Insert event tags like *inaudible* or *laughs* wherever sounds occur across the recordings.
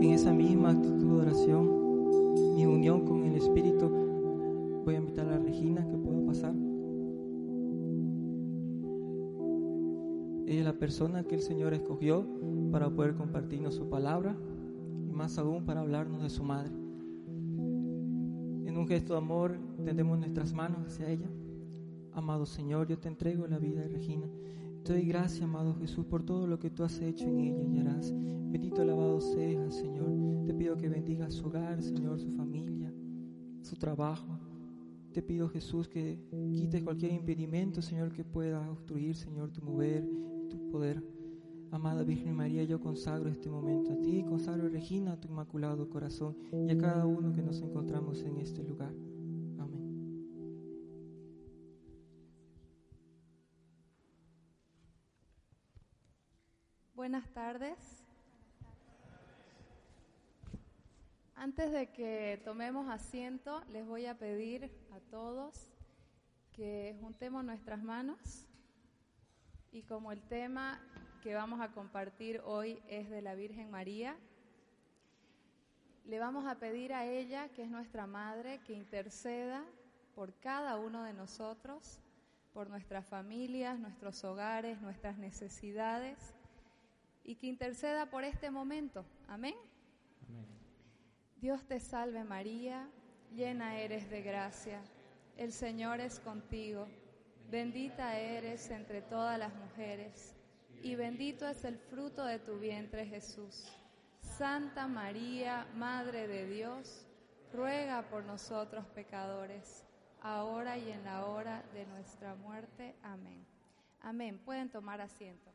en esa misma actitud de oración, mi unión con el Espíritu, voy a invitar a Regina que pueda pasar. Ella es la persona que el Señor escogió para poder compartirnos su palabra y más aún para hablarnos de su madre. En un gesto de amor tendemos nuestras manos hacia ella. Amado Señor, yo te entrego la vida de Regina. Te doy gracias, amado Jesús, por todo lo que tú has hecho en ella y harás. Bendito alabado seas, Señor. Te pido que bendiga su hogar, Señor, su familia, su trabajo. Te pido, Jesús, que quites cualquier impedimento, Señor, que pueda obstruir, Señor, tu mover, tu poder. Amada Virgen María, yo consagro este momento a ti, consagro Regina, a tu inmaculado corazón y a cada uno que nos encontramos en este lugar. Buenas tardes. Antes de que tomemos asiento, les voy a pedir a todos que juntemos nuestras manos y como el tema que vamos a compartir hoy es de la Virgen María, le vamos a pedir a ella, que es nuestra madre, que interceda por cada uno de nosotros, por nuestras familias, nuestros hogares, nuestras necesidades, y que interceda por este momento. Amén. Dios te salve María, llena eres de gracia, el Señor es contigo, bendita eres entre todas las mujeres, y bendito es el fruto de tu vientre Jesús. Santa María, Madre de Dios, ruega por nosotros pecadores, ahora y en la hora de nuestra muerte. Amén. Amén. Pueden tomar asiento.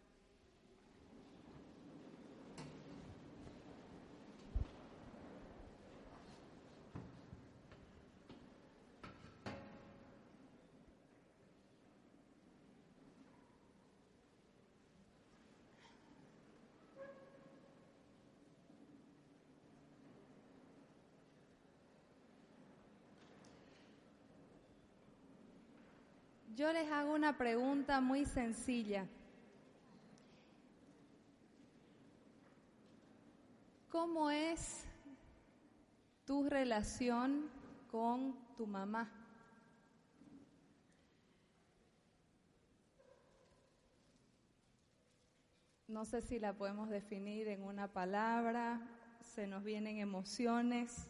Yo les hago una pregunta muy sencilla. ¿Cómo es tu relación con tu mamá? No sé si la podemos definir en una palabra, se nos vienen emociones,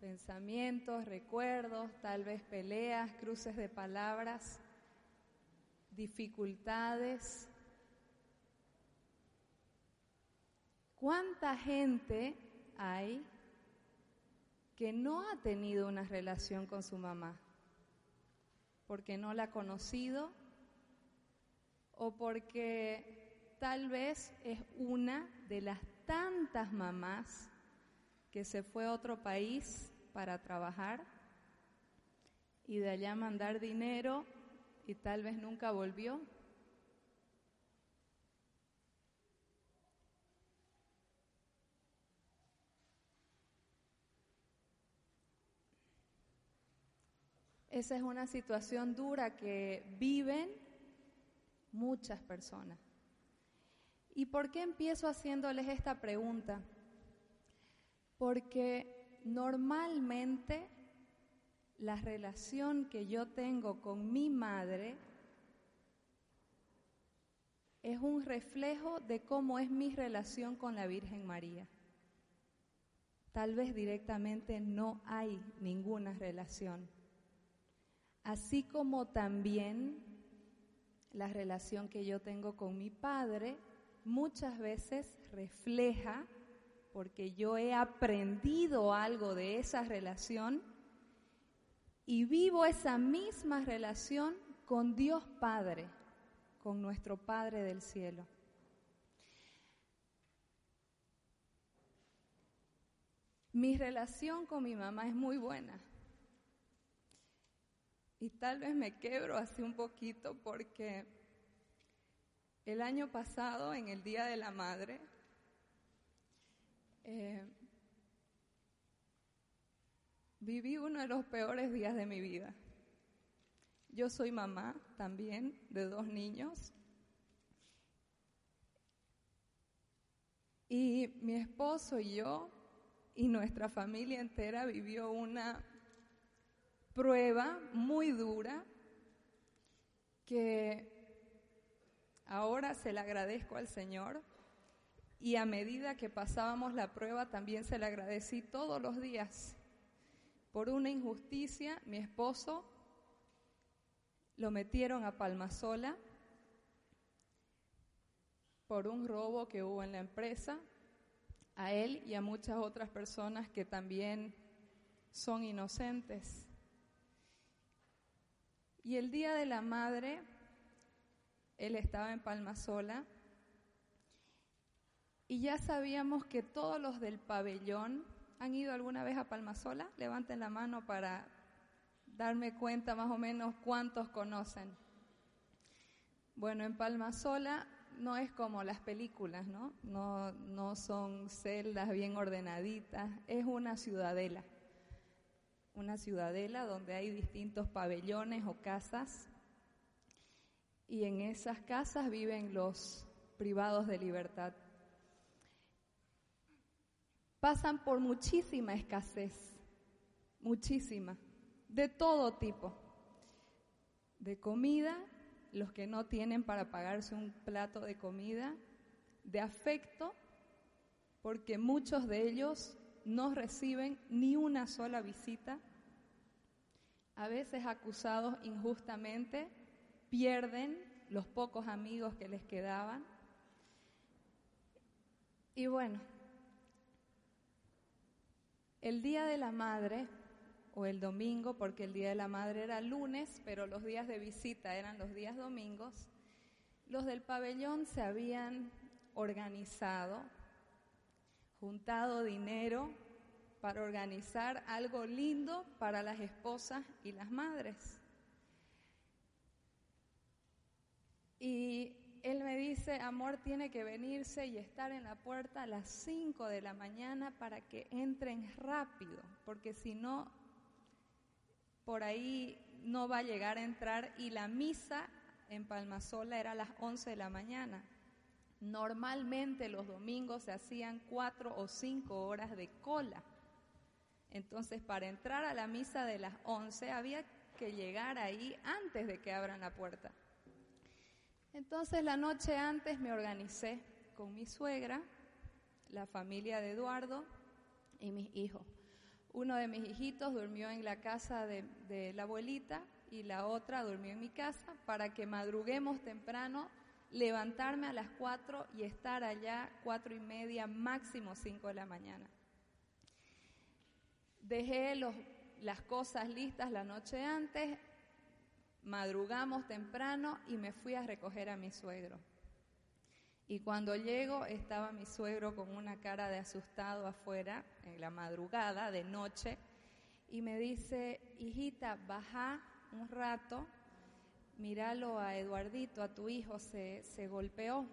pensamientos, recuerdos, tal vez peleas, cruces de palabras dificultades. ¿Cuánta gente hay que no ha tenido una relación con su mamá? Porque no la ha conocido o porque tal vez es una de las tantas mamás que se fue a otro país para trabajar y de allá mandar dinero y tal vez nunca volvió. Esa es una situación dura que viven muchas personas. ¿Y por qué empiezo haciéndoles esta pregunta? Porque normalmente la relación que yo tengo con mi madre es un reflejo de cómo es mi relación con la Virgen María. Tal vez directamente no hay ninguna relación. Así como también la relación que yo tengo con mi padre muchas veces refleja, porque yo he aprendido algo de esa relación, y vivo esa misma relación con Dios Padre, con nuestro Padre del cielo. Mi relación con mi mamá es muy buena. Y tal vez me quebro así un poquito porque el año pasado, en el Día de la Madre, eh, Viví uno de los peores días de mi vida. Yo soy mamá también de dos niños. Y mi esposo y yo y nuestra familia entera vivió una prueba muy dura que ahora se le agradezco al Señor y a medida que pasábamos la prueba también se le agradecí todos los días. Por una injusticia, mi esposo lo metieron a Palmasola por un robo que hubo en la empresa, a él y a muchas otras personas que también son inocentes. Y el día de la madre, él estaba en Palmasola y ya sabíamos que todos los del pabellón han ido alguna vez a Palmasola. Levanten la mano para darme cuenta más o menos cuántos conocen. Bueno, en Palmasola no es como las películas, ¿no? ¿no? No son celdas bien ordenaditas, es una ciudadela. Una ciudadela donde hay distintos pabellones o casas y en esas casas viven los privados de libertad. Pasan por muchísima escasez, muchísima, de todo tipo, de comida los que no tienen para pagarse un plato de comida, de afecto, porque muchos de ellos no reciben ni una sola visita, a veces acusados injustamente, pierden los pocos amigos que les quedaban. Y bueno, el Día de la Madre o el domingo, porque el Día de la Madre era lunes, pero los días de visita eran los días domingos, los del pabellón se habían organizado, juntado dinero para organizar algo lindo para las esposas y las madres. Y él me dice, amor, tiene que venirse y estar en la puerta a las 5 de la mañana para que entren rápido, porque si no, por ahí no va a llegar a entrar y la misa en Palmasola era a las 11 de la mañana. Normalmente los domingos se hacían cuatro o cinco horas de cola. Entonces, para entrar a la misa de las 11 había que llegar ahí antes de que abran la puerta. Entonces, la noche antes me organicé con mi suegra, la familia de Eduardo y mis hijos. Uno de mis hijitos durmió en la casa de, la abuelita y la otra durmió en mi casa para que madruguemos temprano, levantarme a las cuatro y estar allá cuatro y media, máximo cinco de la mañana. Dejé las cosas listas la noche antes, madrugamos temprano y me fui a recoger a mi suegro. Y cuando llego estaba mi suegro con una cara de asustado afuera en la madrugada, de noche, y me dice, hijita, baja un rato, míralo a Eduardito, a tu hijo, se, se golpeó.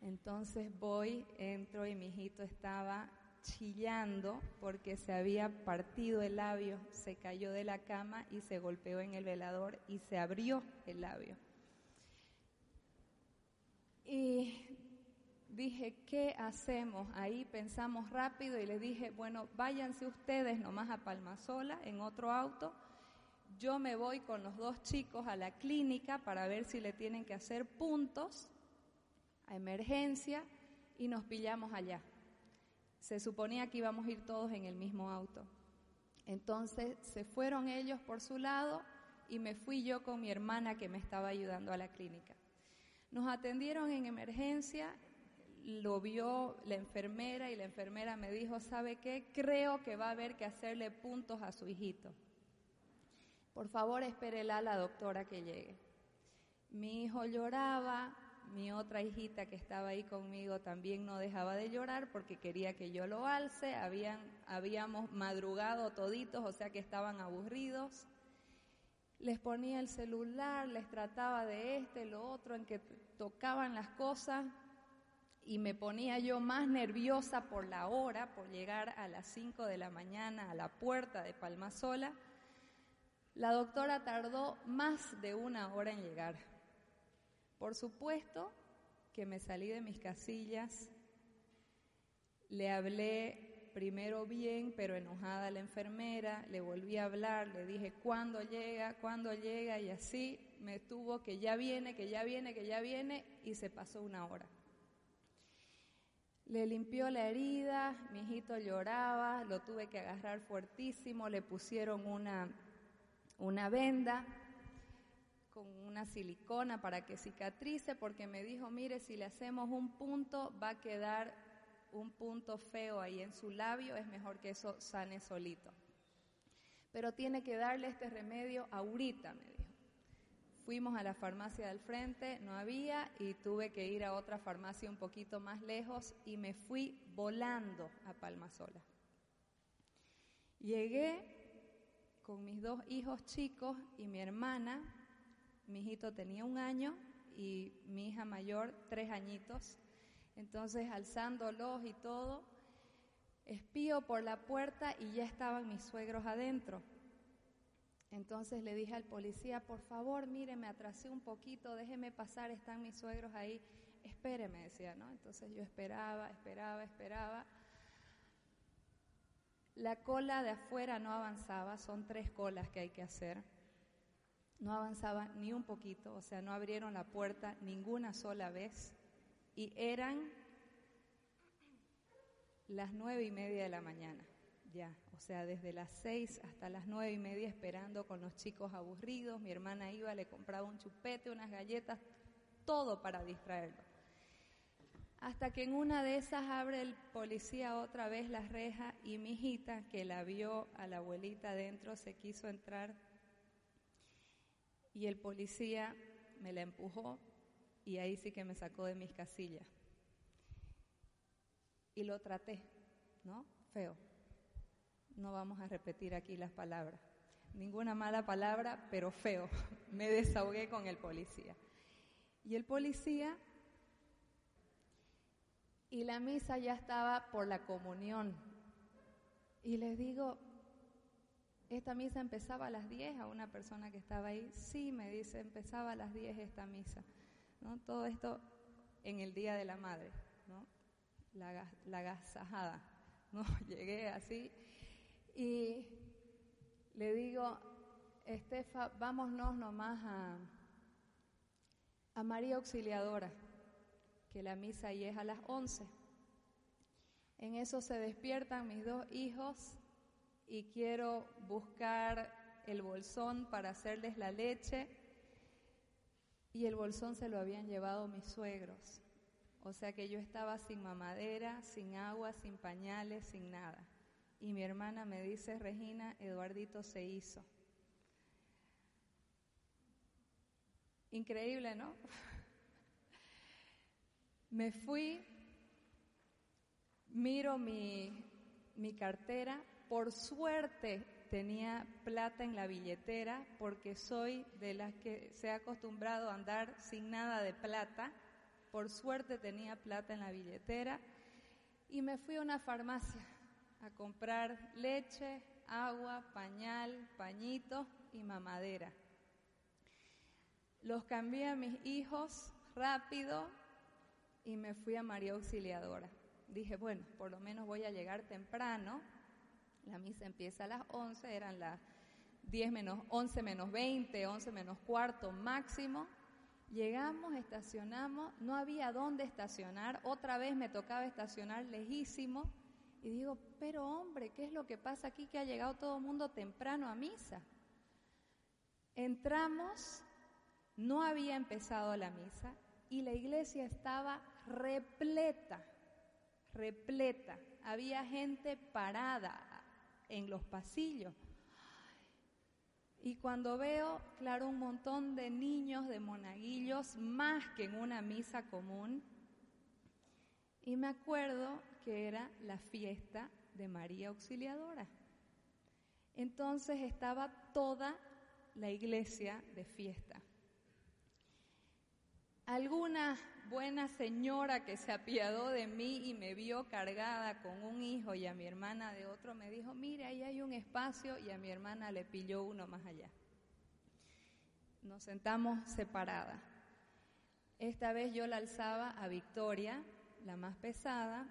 Entonces voy, entro y mi hijito estaba chillando porque se había partido el labio, se cayó de la cama y se golpeó en el velador y se abrió el labio. Y dije, ¿qué hacemos? Ahí pensamos rápido y le dije, bueno, váyanse ustedes nomás a Palmasola en otro auto. Yo me voy con los dos chicos a la clínica para ver si le tienen que hacer puntos a emergencia y nos pillamos allá. Se suponía que íbamos a ir todos en el mismo auto. Entonces se fueron ellos por su lado y me fui yo con mi hermana que me estaba ayudando a la clínica. Nos atendieron en emergencia, lo vio la enfermera y la enfermera me dijo, ¿sabe qué? Creo que va a haber que hacerle puntos a su hijito. Por favor, espérela a la doctora que llegue. Mi hijo lloraba, mi otra hijita que estaba ahí conmigo también no dejaba de llorar porque quería que yo lo alce, Habían, habíamos madrugado toditos, o sea que estaban aburridos les ponía el celular, les trataba de este, lo otro, en que tocaban las cosas y me ponía yo más nerviosa por la hora, por llegar a las 5 de la mañana a la puerta de Palmasola. La doctora tardó más de una hora en llegar. Por supuesto que me salí de mis casillas Le hablé primero bien, pero enojada a la enfermera, le volví a hablar, le dije, ¿cuándo llega? ¿Cuándo llega? Y así me tuvo que ya viene, que ya viene, que ya viene, y se pasó una hora. Le limpió la herida, mi hijito lloraba, lo tuve que agarrar fuertísimo, le pusieron una, una venda con una silicona para que cicatrice, porque me dijo, mire, si le hacemos un punto va a quedar un punto feo ahí en su labio, es mejor que eso sane solito. Pero tiene que darle este remedio ahorita, me dijo. Fuimos a la farmacia del frente, no había y tuve que ir a otra farmacia un poquito más lejos y me fui volando a Palmasola. Llegué con mis dos hijos chicos y mi hermana, mi hijito tenía un año y mi hija mayor tres añitos, entonces alzándolos y todo, espío por la puerta y ya estaban mis suegros adentro. Entonces le dije al policía, por favor, mire, me atrasé un poquito, déjeme pasar, están mis suegros ahí, espéreme, decía, ¿no? Entonces yo esperaba, esperaba, esperaba. La cola de afuera no avanzaba, son tres colas que hay que hacer. No avanzaba ni un poquito, o sea, no abrieron la puerta ninguna sola vez. Y eran las nueve y media de la mañana, ya, o sea, desde las seis hasta las nueve y media esperando con los chicos aburridos. Mi hermana iba, le compraba un chupete, unas galletas, todo para distraerlo. Hasta que en una de esas abre el policía otra vez la reja y mi hijita, que la vio a la abuelita adentro, se quiso entrar y el policía me la empujó y ahí sí que me sacó de mis casillas. Y lo traté, ¿no? Feo. No vamos a repetir aquí las palabras. Ninguna mala palabra, pero feo. *laughs* Me desahogué con el policía. Y el policía y la misa ya estaba por la comunión. Y les digo, esta misa empezaba a las 10 a una persona que estaba ahí. Sí, me dice, empezaba a las 10 esta misa. ¿no? Todo esto en el Día de la Madre, ¿no? la, la gasajada. ¿no? *laughs* Llegué así y le digo, Estefa, vámonos nomás a, a María Auxiliadora que la misa ahí es a las 11. En eso se despiertan mis dos hijos y quiero buscar el bolsón para hacerles la leche y el bolsón se lo habían llevado mis suegros. O sea que yo estaba sin mamadera, sin agua, sin pañales, sin nada. Y mi hermana me dice, Regina, Eduardito se hizo. Increíble, ¿no? *laughs* Me fui, miro mi, mi cartera, por suerte tenía plata en la billetera porque soy de las que se ha acostumbrado a andar sin nada de plata. Por suerte tenía plata en la billetera y me fui a una farmacia a comprar leche, agua, pañal, pañito y mamadera. Los cambié a mis hijos rápido y me fui a María Auxiliadora. Dije, bueno, por lo menos voy a llegar temprano. La misa empieza a las 11, eran las 10 menos 11 menos 20, 11 menos cuarto máximo. Llegamos, estacionamos, no había dónde estacionar, otra vez me tocaba estacionar lejísimo y digo, pero hombre, ¿qué es lo que pasa aquí que ha llegado todo el mundo temprano a misa? Entramos, no había empezado la misa y la iglesia estaba repleta, repleta. Había gente parada en los pasillos. Y cuando veo, claro, un montón de niños, de monaguillos, más que en una misa común, y me acuerdo que era la fiesta de María Auxiliadora. Entonces estaba toda la iglesia de fiesta. Alguna buena señora que se apiadó de mí y me vio cargada con un hijo y a mi hermana de otro me dijo, mire, ahí hay un espacio y a mi hermana le pilló uno más allá. Nos sentamos separadas. Esta vez yo la alzaba a Victoria, la más pesada,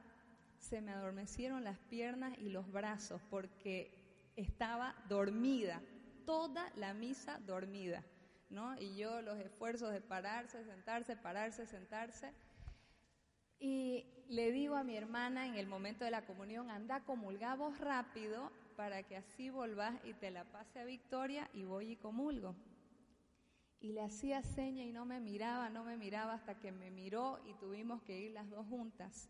se me adormecieron las piernas y los brazos porque estaba dormida, toda la misa dormida, Y yo los esfuerzos de pararse, sentarse, pararse, sentarse. Y le digo a mi hermana en el momento de la comunión, anda, comulgamos rápido para que así volvás y te la pase a Victoria y voy y comulgo. Y le hacía seña y no me miraba, no me miraba hasta que me miró y tuvimos que ir las dos juntas.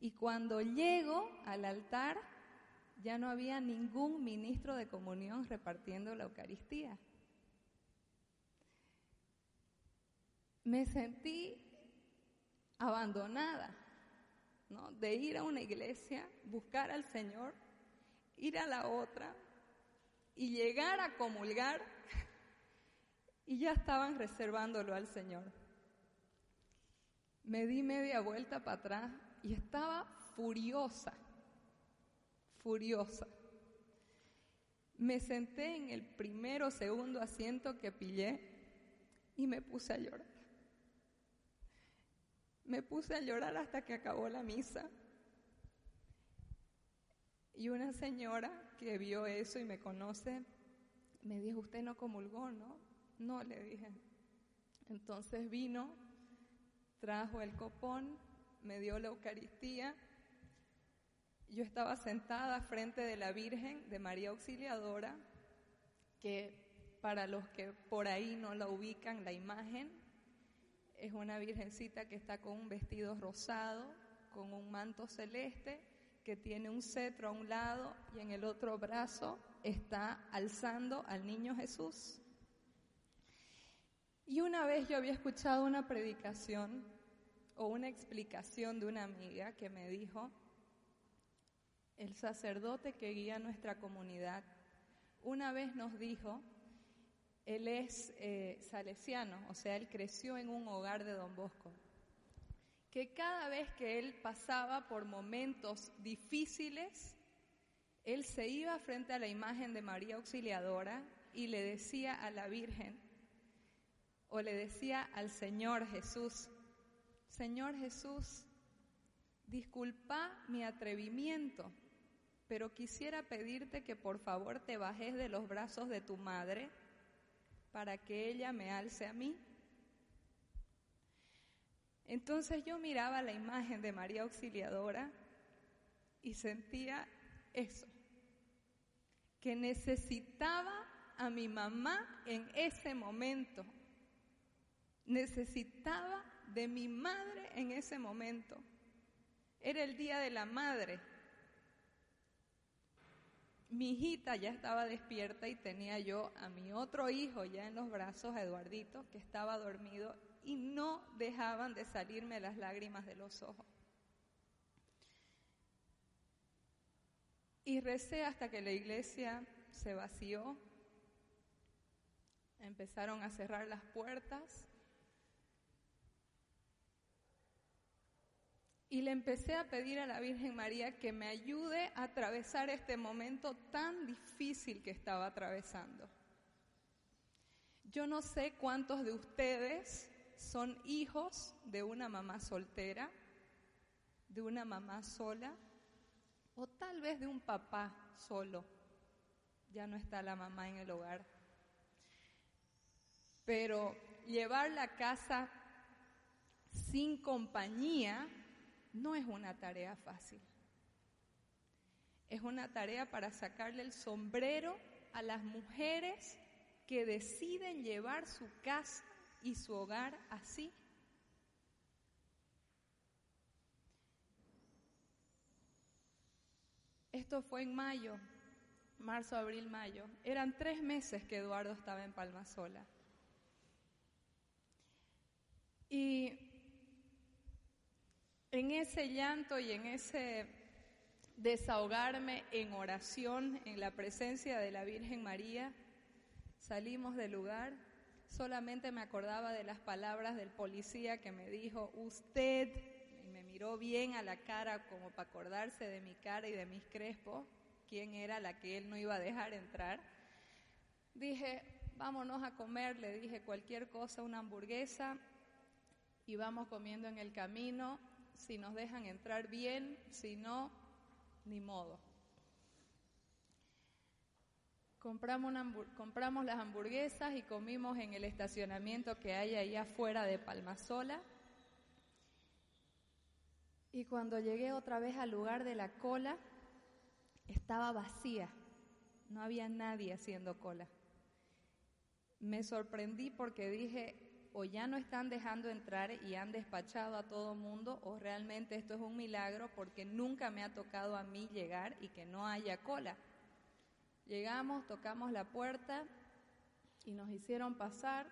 Y cuando llego al altar, ya no había ningún ministro de comunión repartiendo la Eucaristía. Me sentí abandonada, ¿no? De ir a una iglesia, buscar al Señor, ir a la otra y llegar a comulgar *laughs* y ya estaban reservándolo al Señor. Me di media vuelta para atrás y estaba furiosa, furiosa. Me senté en el primero o segundo asiento que pillé y me puse a llorar. Me puse a llorar hasta que acabó la misa. Y una señora que vio eso y me conoce, me dijo, usted no comulgó, ¿no? No, le dije. Entonces vino, trajo el copón, me dio la Eucaristía. Yo estaba sentada frente de la Virgen de María Auxiliadora, que para los que por ahí no la ubican, la imagen es una virgencita que está con un vestido rosado, con un manto celeste, que tiene un cetro a un lado y en el otro brazo está alzando al niño Jesús. Y una vez yo había escuchado una predicación o una explicación de una amiga que me dijo, el sacerdote que guía nuestra comunidad, una vez nos dijo, él es eh, salesiano, o sea, él creció en un hogar de don Bosco, que cada vez que él pasaba por momentos difíciles, él se iba frente a la imagen de María Auxiliadora y le decía a la Virgen, o le decía al Señor Jesús, Señor Jesús, disculpa mi atrevimiento, pero quisiera pedirte que por favor te bajes de los brazos de tu madre para que ella me alce a mí. Entonces yo miraba la imagen de María Auxiliadora y sentía eso, que necesitaba a mi mamá en ese momento, necesitaba de mi madre en ese momento. Era el día de la madre. Mi hijita ya estaba despierta y tenía yo a mi otro hijo ya en los brazos, a Eduardito, que estaba dormido y no dejaban de salirme las lágrimas de los ojos. Y recé hasta que la iglesia se vació, empezaron a cerrar las puertas y le empecé a pedir a la Virgen María que me ayude a atravesar este momento tan difícil que estaba atravesando. Yo no sé cuántos de ustedes son hijos de una mamá soltera, de una mamá sola, o tal vez de un papá solo. Ya no está la mamá en el hogar. Pero llevar la casa sin compañía no es una tarea fácil. Es una tarea para sacarle el sombrero a las mujeres que deciden llevar su casa y su hogar así. Esto fue en mayo, marzo, abril, mayo. Eran tres meses que Eduardo estaba en Palma Sola. Y en ese llanto y en ese desahogarme en oración en la presencia de la Virgen María, salimos del lugar. Solamente me acordaba de las palabras del policía que me dijo, usted, y me miró bien a la cara como para acordarse de mi cara y de mis crespos, quién era la que él no iba a dejar entrar. Dije, vámonos a comer, le dije cualquier cosa, una hamburguesa, y vamos comiendo en el camino si nos dejan entrar bien, si no, ni modo. Compramos, las hamburguesas y comimos en el estacionamiento que hay ahí afuera de Palmasola. Y cuando llegué otra vez al lugar de la cola, estaba vacía, no había nadie haciendo cola. Me sorprendí porque dije, o ya no están dejando entrar y han despachado a todo mundo, o realmente esto es un milagro porque nunca me ha tocado a mí llegar y que no haya cola. Llegamos, tocamos la puerta y nos hicieron pasar.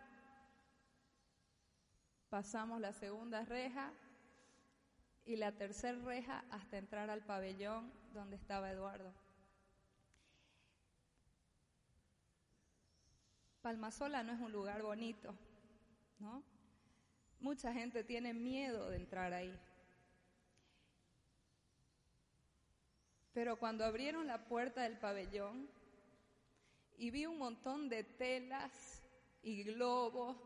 Pasamos la segunda reja y la tercera reja hasta entrar al pabellón donde estaba Eduardo. Palmasola no es un lugar bonito, ¿no? Mucha gente tiene miedo de entrar ahí. Pero cuando abrieron la puerta del pabellón y vi un montón de telas y globos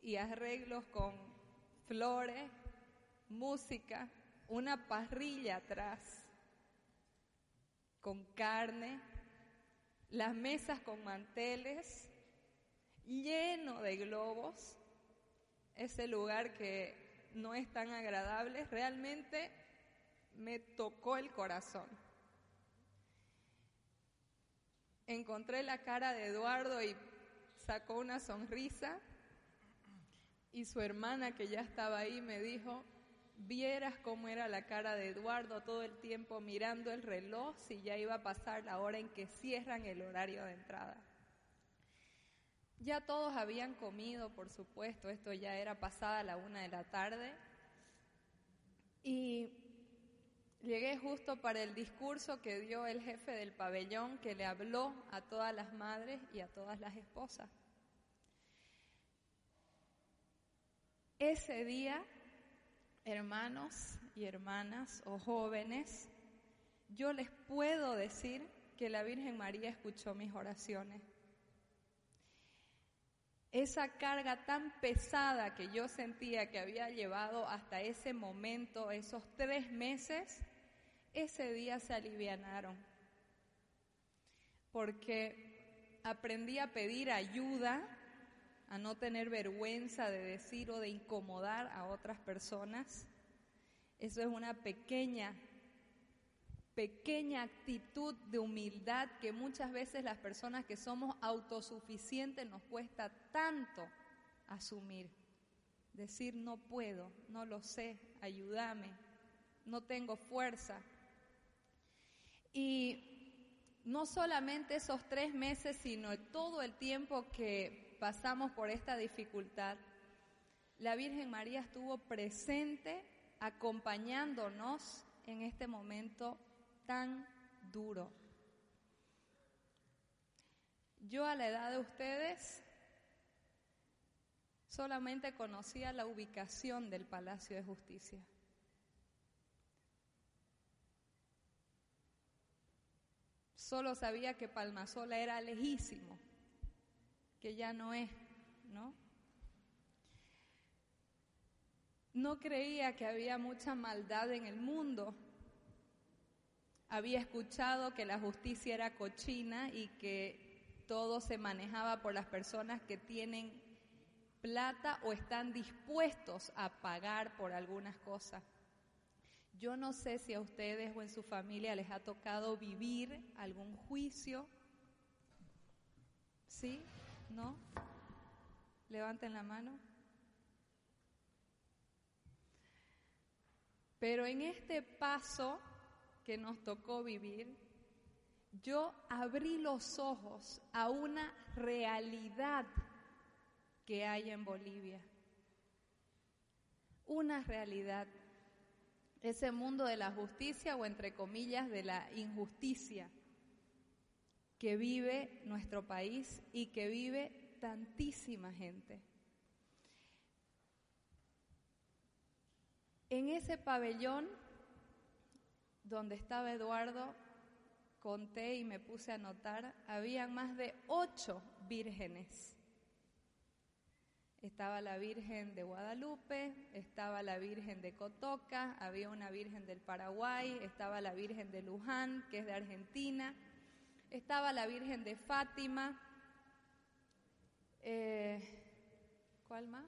y arreglos con flores, música, una parrilla atrás con carne, las mesas con manteles, lleno de globos, ese lugar que no es tan agradable, realmente me tocó el corazón. Encontré la cara de Eduardo y sacó una sonrisa y su hermana que ya estaba ahí me dijo, vieras cómo era la cara de Eduardo todo el tiempo mirando el reloj si ya iba a pasar la hora en que cierran el horario de entrada. Ya todos habían comido, por supuesto, esto ya era pasada la una de la tarde. Y llegué justo para el discurso que dio el jefe del pabellón que le habló a todas las madres y a todas las esposas. Ese día hermanos y hermanas o jóvenes, yo les puedo decir que la Virgen María escuchó mis oraciones. Esa carga tan pesada que yo sentía que había llevado hasta ese momento, esos tres meses, ese día se alivianaron. Porque aprendí a pedir ayuda a no tener vergüenza de decir o de incomodar a otras personas. Eso es una pequeña, pequeña actitud de humildad que muchas veces las personas que somos autosuficientes nos cuesta tanto asumir. Decir no puedo, no lo sé, ayúdame, no tengo fuerza. Y no solamente esos tres meses, sino todo el tiempo que pasamos por esta dificultad, la Virgen María estuvo presente acompañándonos en este momento tan duro. Yo a la edad de ustedes solamente conocía la ubicación del Palacio de Justicia. Solo sabía que Palmasola era lejísimo que ya no es, ¿no? No creía que había mucha maldad en el mundo. Había escuchado que la justicia era cochina y que todo se manejaba por las personas que tienen plata o están dispuestos a pagar por algunas cosas. Yo no sé si a ustedes o en su familia les ha tocado vivir algún juicio, ¿sí? ¿No? Levanten la mano. Pero en este paso que nos tocó vivir, yo abrí los ojos a una realidad que hay en Bolivia. Una realidad. Ese mundo de la justicia o entre comillas de la injusticia que vive nuestro país y que vive tantísima gente. En ese pabellón donde estaba Eduardo, conté y me puse a notar, habían más de ocho vírgenes. Estaba la Virgen de Guadalupe, estaba la Virgen de Cotoca, había una Virgen del Paraguay, estaba la Virgen de Luján, que es de Argentina, estaba la Virgen de Fátima. Eh, ¿Cuál más?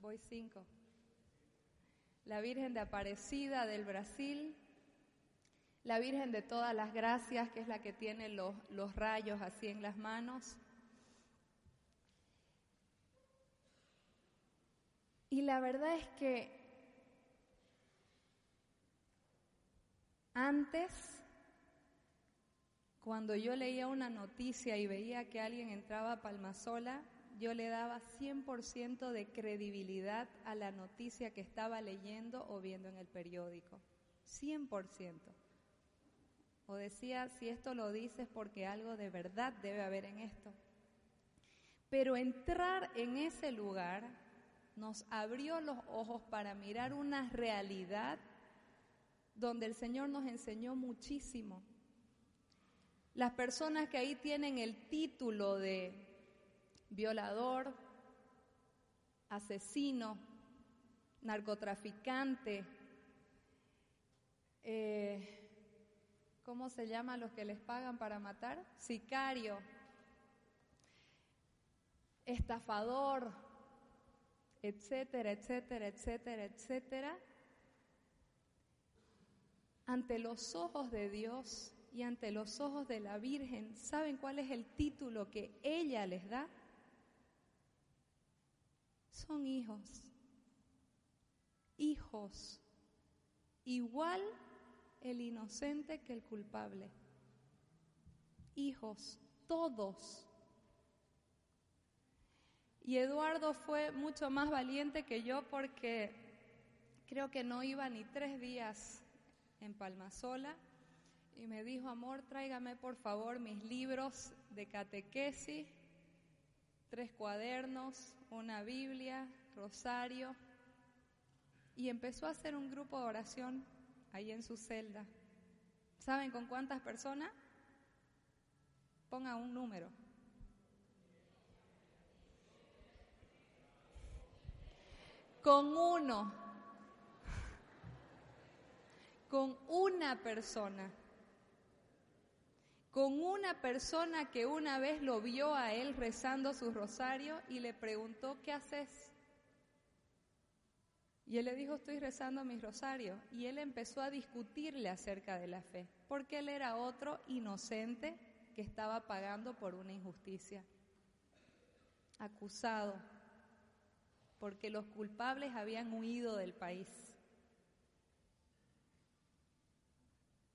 Voy cinco. La Virgen de Aparecida del Brasil, la Virgen de todas las gracias, que es la que tiene los, rayos así en las manos. Y la verdad es que antes, cuando yo leía una noticia y veía que alguien entraba a Palmasola, yo le daba 100% de credibilidad a la noticia que estaba leyendo o viendo en el periódico. 100%. O decía, si esto lo dices porque algo de verdad debe haber en esto. Pero entrar en ese lugar nos abrió los ojos para mirar una realidad donde el Señor nos enseñó muchísimo. Las personas que ahí tienen el título de violador, asesino, narcotraficante, eh, ¿cómo se llama los que les pagan para matar? Sicario, estafador, etcétera, etcétera, etcétera, etcétera, ante los ojos de Dios y ante los ojos de la Virgen, ¿saben cuál es el título que ella les da? Son hijos, hijos, igual el inocente que el culpable, hijos, todos. Y Eduardo fue mucho más valiente que yo porque creo que no iba ni tres días en Palmasola y me dijo, amor, tráigame por favor mis libros de catequesis, tres cuadernos, una Biblia, rosario, y empezó a hacer un grupo de oración ahí en su celda. ¿Saben con cuántas personas? Ponga un número. con uno, con una persona, con una persona que una vez lo vio a él rezando su rosario y le preguntó, ¿qué haces? Y él le dijo, estoy rezando mi rosario. Y él empezó a discutirle acerca de la fe, porque él era otro inocente que estaba pagando por una injusticia, acusado porque los culpables habían huido del país.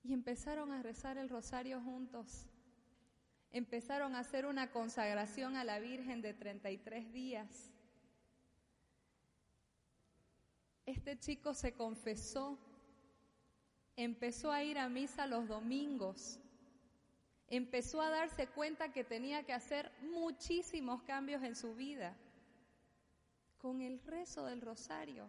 Y empezaron a rezar el rosario juntos. Empezaron a hacer una consagración a la Virgen de 33 días. Este chico se confesó, empezó a ir a misa los domingos, empezó a darse cuenta que tenía que hacer muchísimos cambios en su vida con el rezo del rosario.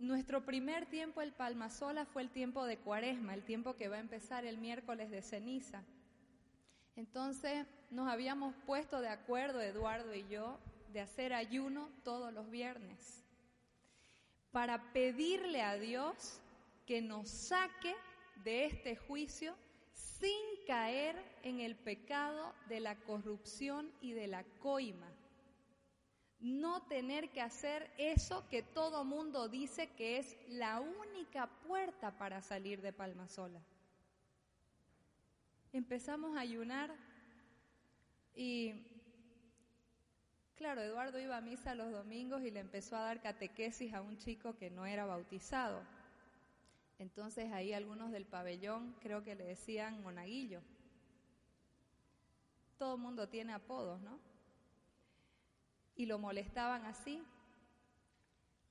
Nuestro primer tiempo, el Palmasola, fue el tiempo de Cuaresma, el tiempo que va a empezar el miércoles de ceniza. Entonces nos habíamos puesto de acuerdo, Eduardo y yo, de hacer ayuno todos los viernes para pedirle a Dios que nos saque de este juicio sin caer en el pecado de la corrupción y de la coima. No tener que hacer eso que todo mundo dice que es la única puerta para salir de Palmasola. Empezamos a ayunar y, claro, Eduardo iba a misa los domingos y le empezó a dar catequesis a un chico que no era bautizado. Entonces ahí algunos del pabellón creo que le decían monaguillo. Todo el mundo tiene apodos, ¿no? Y lo molestaban así.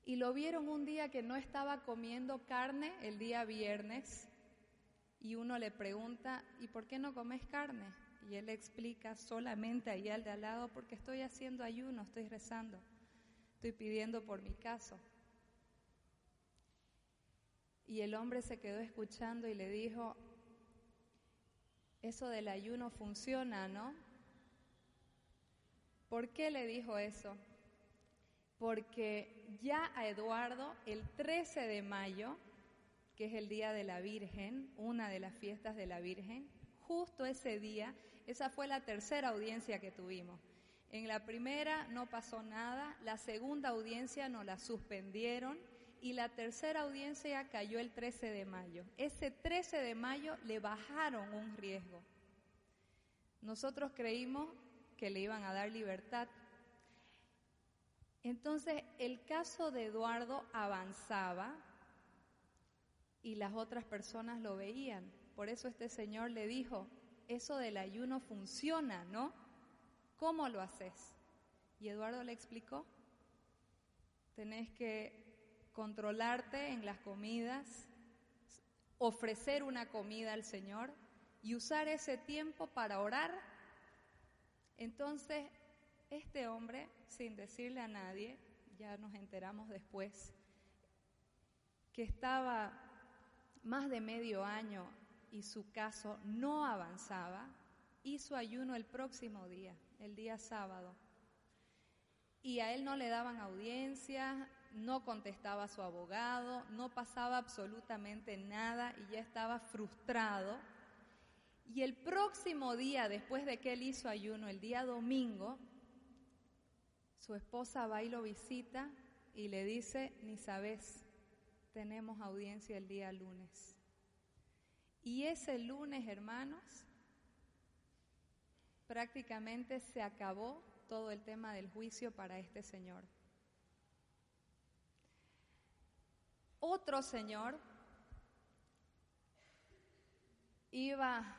Y lo vieron un día que no estaba comiendo carne el día viernes y uno le pregunta, ¿y por qué no comes carne? Y él le explica solamente ahí al de al lado, porque estoy haciendo ayuno, estoy rezando, estoy pidiendo por mi caso. Y el hombre se quedó escuchando y le dijo, Eso del ayuno funciona, ¿no? ¿Por qué le dijo eso? Porque ya a Eduardo, el 13 de mayo, que es el Día de la Virgen, una de las fiestas de la Virgen, justo ese día, esa fue la tercera audiencia que tuvimos. En la primera no pasó nada, la segunda audiencia nos la suspendieron y la tercera audiencia cayó el 13 de mayo. Ese 13 de mayo le bajaron un riesgo. Nosotros creímos que le iban a dar libertad. Entonces el caso de Eduardo avanzaba y las otras personas lo veían. Por eso este señor le dijo, eso del ayuno funciona, ¿no? ¿Cómo lo haces? Y Eduardo le explicó, tenés que controlarte en las comidas, ofrecer una comida al Señor y usar ese tiempo para orar. Entonces, este hombre, sin decirle a nadie, ya nos enteramos después, que estaba más de medio año y su caso no avanzaba, hizo ayuno el próximo día, el día sábado. Y a él no le daban audiencia, no contestaba a su abogado, no pasaba absolutamente nada y ya estaba frustrado. Y el próximo día, después de que él hizo ayuno, el día domingo, su esposa va y lo visita y le dice, ni sabes, tenemos audiencia el día lunes. Y ese lunes, hermanos, prácticamente se acabó todo el tema del juicio para este señor. Otro señor iba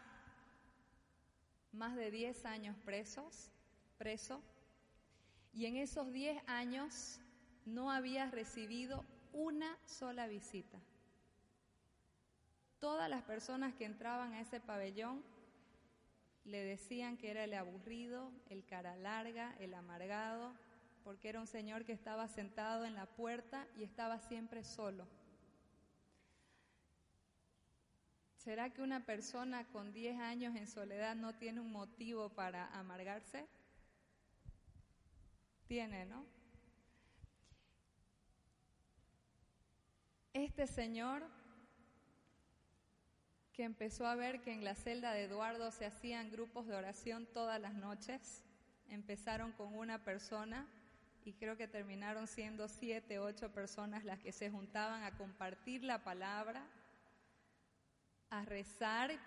más de 10 años presos, preso, y en esos 10 años no había recibido una sola visita. Todas las personas que entraban a ese pabellón le decían que era el aburrido, el cara larga, el amargado, porque era un señor que estaba sentado en la puerta y estaba siempre solo. ¿Será que una persona con 10 años en soledad no tiene un motivo para amargarse? Tiene, ¿no? Este señor que empezó a ver que en la celda de Eduardo se hacían grupos de oración todas las noches. Empezaron con una persona y creo que terminaron siendo siete, ocho personas las que se juntaban a compartir la palabra, a rezar,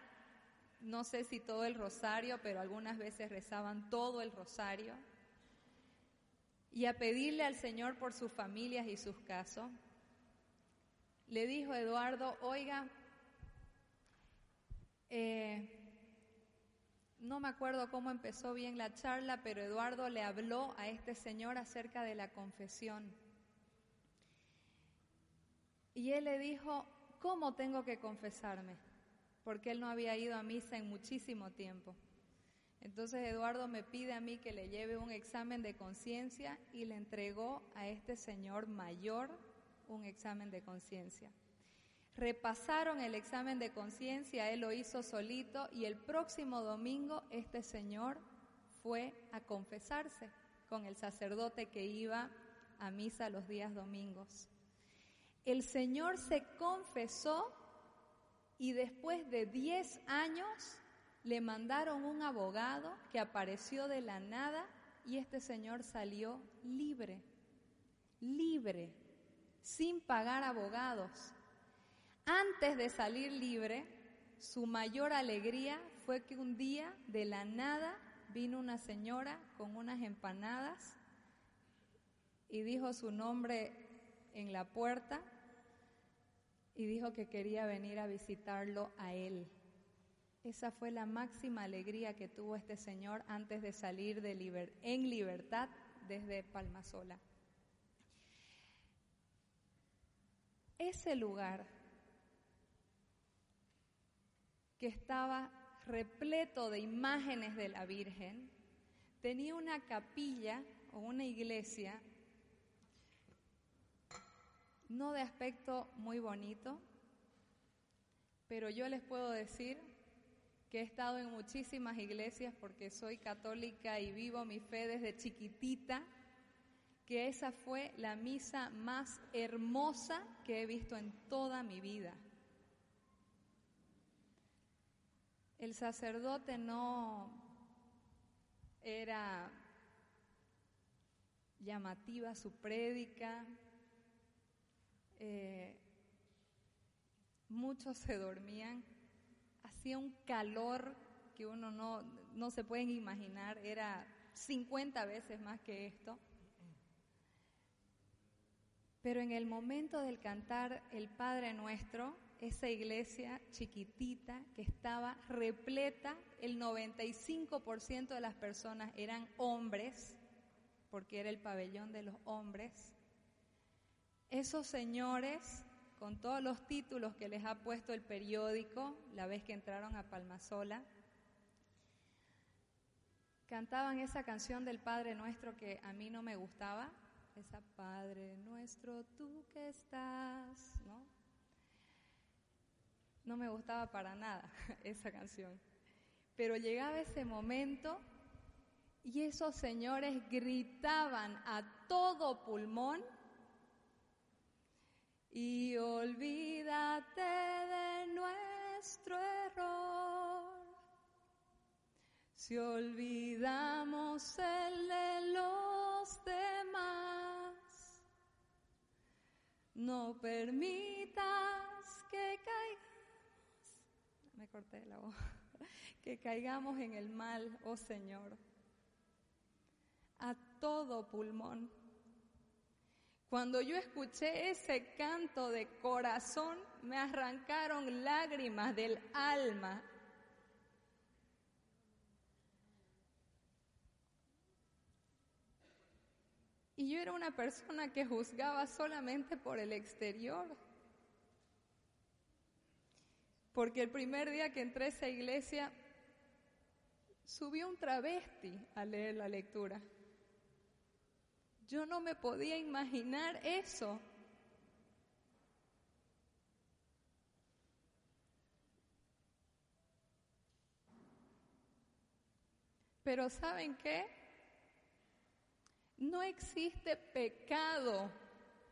no sé si todo el rosario, pero algunas veces rezaban todo el rosario, y a pedirle al Señor por sus familias y sus casos. Le dijo Eduardo, oiga, eh, no me acuerdo cómo empezó bien la charla, pero Eduardo le habló a este señor acerca de la confesión. Y él le dijo, ¿cómo tengo que confesarme? Porque él no había ido a misa en muchísimo tiempo. Entonces Eduardo me pide a mí que le lleve un examen de conciencia y le entregó a este señor mayor un examen de conciencia. Repasaron el examen de conciencia, él lo hizo solito y el próximo domingo este señor fue a confesarse con el sacerdote que iba a misa los días domingos. El señor se confesó y después de 10 años le mandaron un abogado que apareció de la nada y este señor salió libre, libre, sin pagar abogados. Antes de salir libre, su mayor alegría fue que un día de la nada vino una señora con unas empanadas y dijo su nombre en la puerta y dijo que quería venir a visitarlo a él. Esa fue la máxima alegría que tuvo este señor antes de salir de en libertad desde Palmasola. Ese lugar que estaba repleto de imágenes de la Virgen, tenía una capilla o una iglesia no de aspecto muy bonito, pero yo les puedo decir que he estado en muchísimas iglesias porque soy católica y vivo mi fe desde chiquitita, que esa fue la misa más hermosa que he visto en toda mi vida. El sacerdote no era llamativa su prédica, eh, muchos se dormían, hacía un calor que uno no, no se puede imaginar, era 50 veces más que esto. Pero en el momento del cantar el Padre Nuestro, esa iglesia chiquitita que estaba repleta, el 95% de las personas eran hombres, porque era el pabellón de los hombres. Esos señores, con todos los títulos que les ha puesto el periódico, la vez que entraron a Palmasola, cantaban esa canción del Padre Nuestro que a mí no me gustaba, esa Padre Nuestro, tú que estás, ¿no? No me gustaba para nada *laughs* esa canción. Pero llegaba ese momento y esos señores gritaban a todo pulmón y olvídate de nuestro error. Si olvidamos el de demás, no permitas que caigamos, *laughs* que caigamos en el mal, oh Señor a todo pulmón. Cuando yo escuché ese canto de corazón, me arrancaron lágrimas del alma. Y yo era una persona que juzgaba solamente por el exterior. Porque el primer día que entré a esa iglesia, subió un travesti a leer la lectura. Yo no me podía imaginar eso. Pero ¿saben qué? No existe pecado,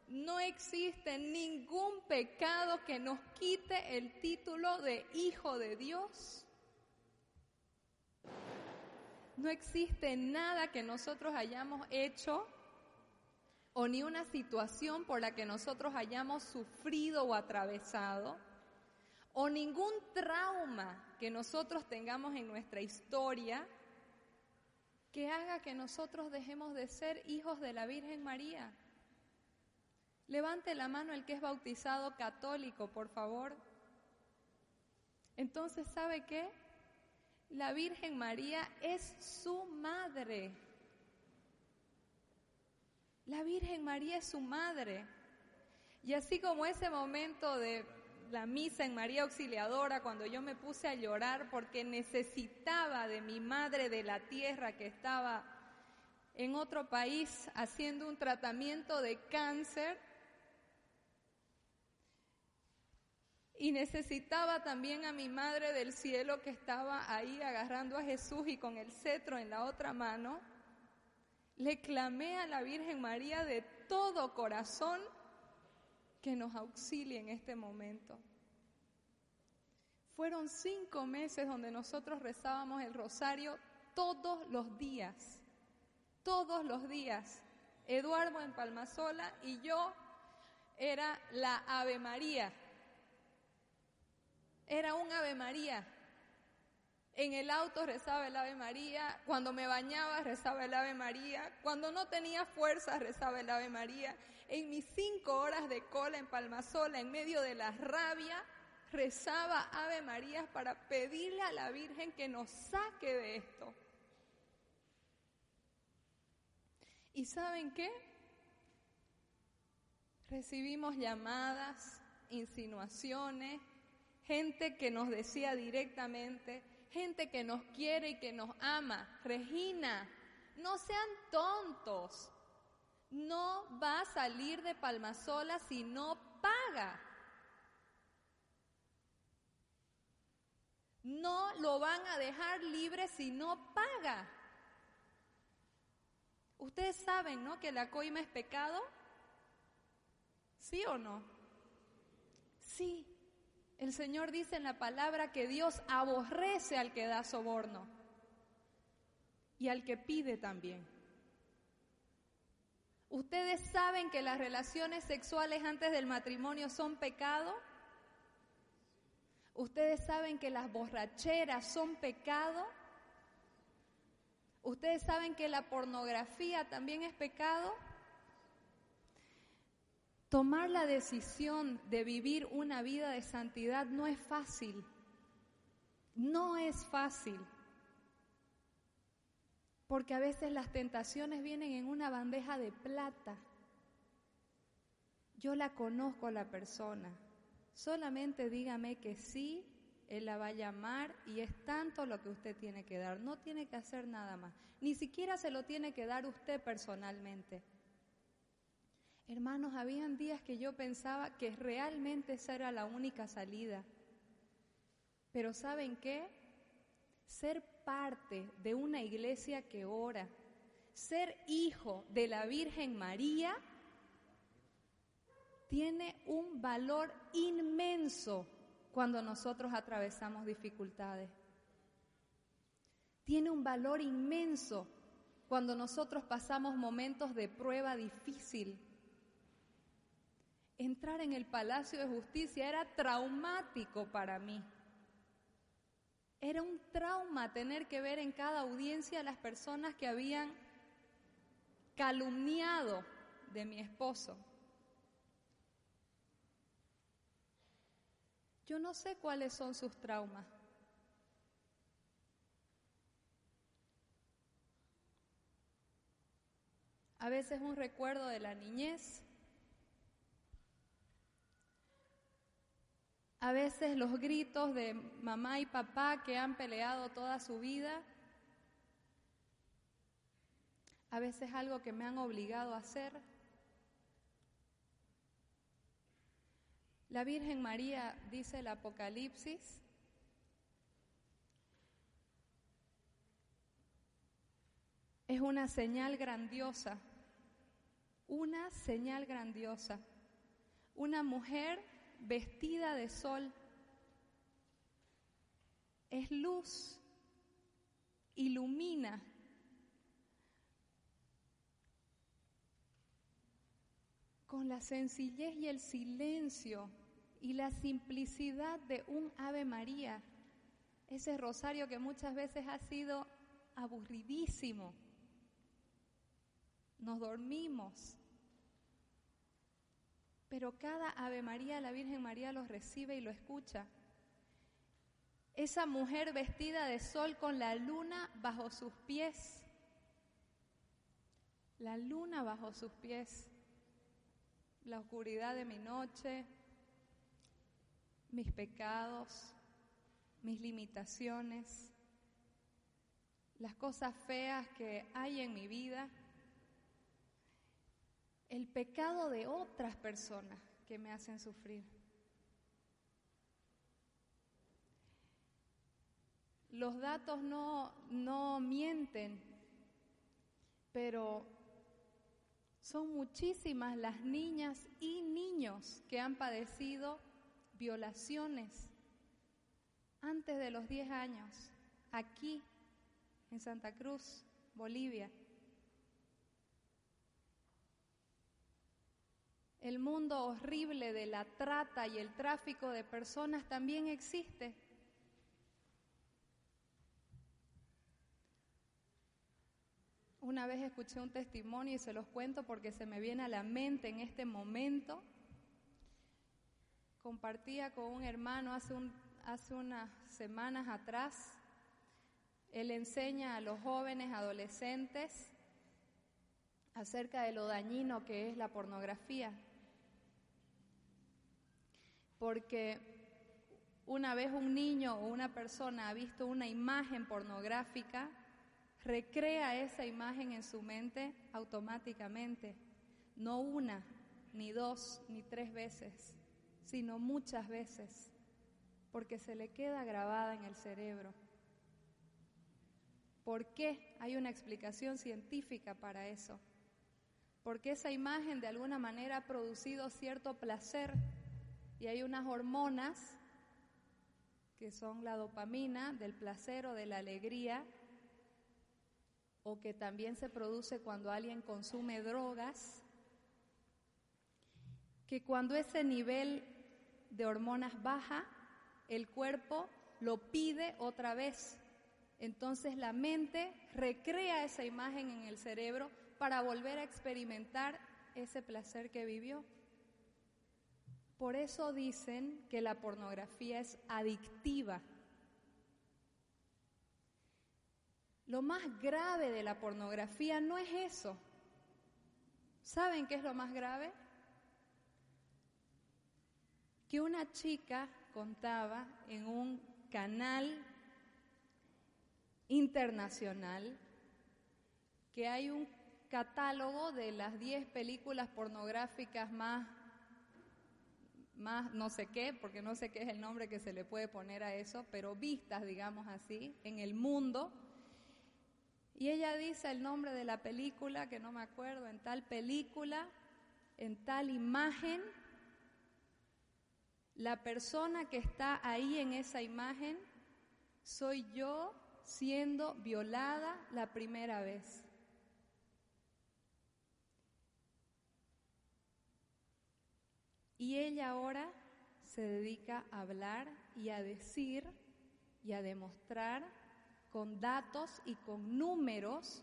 no existe ningún pecado que nos quite el título de hijo de Dios. No existe nada que nosotros hayamos hecho o ni una situación por la que nosotros hayamos sufrido o atravesado, o ningún trauma que nosotros tengamos en nuestra historia que haga que nosotros dejemos de ser hijos de la Virgen María. Levante la mano el que es bautizado católico, por favor. Entonces, ¿sabe qué? La Virgen María es su madre. La Virgen María es su madre. Y así como ese momento de la misa en María Auxiliadora, cuando yo me puse a llorar porque necesitaba de mi madre de la tierra que estaba en otro país haciendo un tratamiento de cáncer, y necesitaba también a mi madre del cielo que estaba ahí agarrando a Jesús y con el cetro en la otra mano, le clamé a la Virgen María de todo corazón que nos auxilie en este momento. Fueron cinco meses donde nosotros rezábamos el rosario todos los días, todos los días. Eduardo en Palmasola y yo era la Ave María. Era un Ave María. En el auto rezaba el Ave María, cuando me bañaba rezaba el Ave María, cuando no tenía fuerzas rezaba el Ave María. En mis cinco horas de cola en Palmasola, en medio de la rabia, rezaba Ave María para pedirle a la Virgen que nos saque de esto. ¿Y saben qué? Recibimos llamadas, insinuaciones, gente que nos decía directamente, gente que nos quiere y que nos ama. Regina, no sean tontos. No va a salir de Palmasola si no paga. No lo van a dejar libre si no paga. Ustedes saben, ¿no? Que la coima es pecado. ¿Sí o no? Sí. El Señor dice en la palabra que Dios aborrece al que da soborno y al que pide también. ¿Ustedes saben que las relaciones sexuales antes del matrimonio son pecado? ¿Ustedes saben que las borracheras son pecado? ¿Ustedes saben que la pornografía también es pecado? Tomar la decisión de vivir una vida de santidad no es fácil. No es fácil. Porque a veces las tentaciones vienen en una bandeja de plata. Yo la conozco a la persona. Solamente dígame que sí, Él la va a llamar y es tanto lo que usted tiene que dar. No tiene que hacer nada más. Ni siquiera se lo tiene que dar usted personalmente. Hermanos, habían días que yo pensaba que realmente esa era la única salida. Pero ¿saben qué? Ser parte de una iglesia que ora, ser hijo de la Virgen María, tiene un valor inmenso cuando nosotros atravesamos dificultades. Tiene un valor inmenso cuando nosotros pasamos momentos de prueba difícil. Entrar en el Palacio de Justicia era traumático para mí. Era un trauma tener que ver en cada audiencia a las personas que habían calumniado de mi esposo. Yo no sé cuáles son sus traumas. A veces un recuerdo de la niñez. A veces los gritos de mamá y papá que han peleado toda su vida. A veces algo que me han obligado a hacer. La Virgen María, dice el Apocalipsis, es una señal grandiosa, una señal grandiosa, una mujer vestida de sol, es luz, ilumina. Con la sencillez y el silencio y la simplicidad de un Ave María, ese rosario que muchas veces ha sido aburridísimo. Nos dormimos, pero cada Ave María, la Virgen María los recibe y lo escucha. Esa mujer vestida de sol con la luna bajo sus pies, la luna bajo sus pies, la oscuridad de mi noche, mis pecados, mis limitaciones, las cosas feas que hay en mi vida, el pecado de otras personas que me hacen sufrir. Los datos no, no mienten, pero son muchísimas las niñas y niños que han padecido violaciones antes de los 10 años, aquí en Santa Cruz, Bolivia. El mundo horrible de la trata y el tráfico de personas también existe. Una vez escuché un testimonio y se los cuento porque se me viene a la mente en este momento compartía con un hermano hace, un, hace unas semanas atrás. Él enseña a los jóvenes, adolescentes, acerca de lo dañino que es la pornografía. Porque una vez un niño o una persona ha visto una imagen pornográfica, recrea esa imagen en su mente automáticamente, no una, ni dos, ni tres veces sino muchas veces. porque se le queda grabada en el cerebro. ¿Por qué? Hay una explicación científica para eso. Porque esa imagen de alguna manera ha producido cierto placer y hay unas hormonas que son la dopamina del placer o de la alegría o que también se produce cuando alguien consume drogas, que cuando ese nivel de hormonas baja, el cuerpo lo pide otra vez. Entonces la mente recrea esa imagen en el cerebro para volver a experimentar ese placer que vivió. Por eso dicen que la pornografía es adictiva. Lo más grave de la pornografía no es eso. ¿Saben qué es lo más grave? Que una chica contaba en un canal internacional que hay un catálogo de las 10 películas pornográficas más, más no sé qué, porque no sé qué es el nombre que se le puede poner a eso, pero vistas, digamos así, en el mundo. Y ella dice el nombre de la película, que no me acuerdo, en tal película, en tal imagen, la persona que está ahí en esa imagen soy yo siendo violada la primera vez. Y ella ahora se dedica a hablar y a decir y a demostrar con datos y con números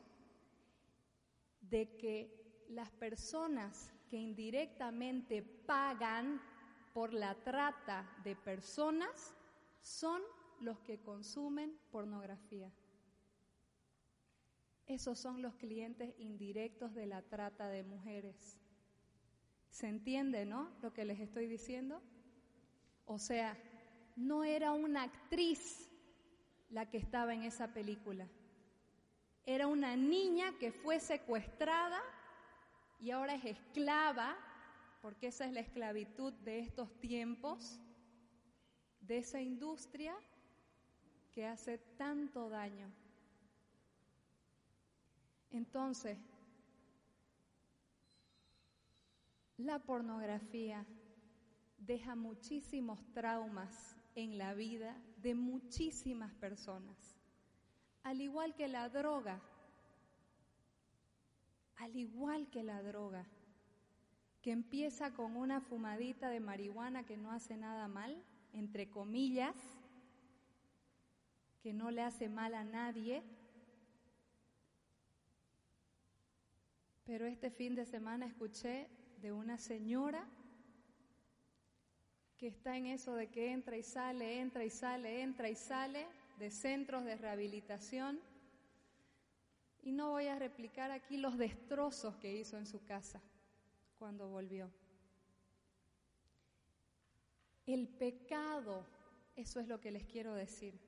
de que las personas que indirectamente pagan por la trata de personas son los que consumen pornografía. Esos son los clientes indirectos de la trata de mujeres. ¿Se entiende, no? Lo que les estoy diciendo. O sea, no era una actriz la que estaba en esa película. Era una niña que fue secuestrada y ahora es esclava, porque esa es la esclavitud de estos tiempos, de esa industria que hace tanto daño. Entonces, La pornografía deja muchísimos traumas en la vida de muchísimas personas, al igual que la droga, al igual que la droga, que empieza con una fumadita de marihuana que no hace nada mal, entre comillas, que no le hace mal a nadie, pero este fin de semana escuché de una señora que está en eso de que entra y sale, entra y sale, entra y sale de centros de rehabilitación. Y no voy a replicar aquí los destrozos que hizo en su casa cuando volvió. El pecado, eso es lo que les quiero decir.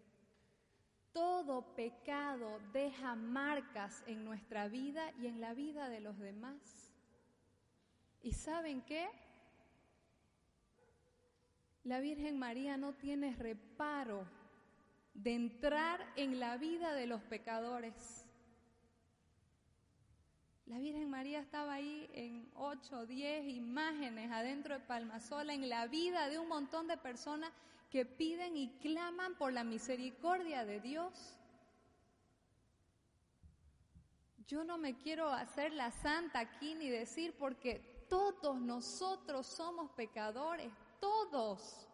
Todo pecado deja marcas en nuestra vida y en la vida de los demás. ¿Y saben qué? La Virgen María no tiene reparo de entrar en la vida de los pecadores. La Virgen María estaba ahí en ocho o diez imágenes adentro de Palmasola, en la vida de un montón de personas que piden y claman por la misericordia de Dios. Yo no me quiero hacer la santa aquí ni decir porque todos nosotros somos pecadores, todos.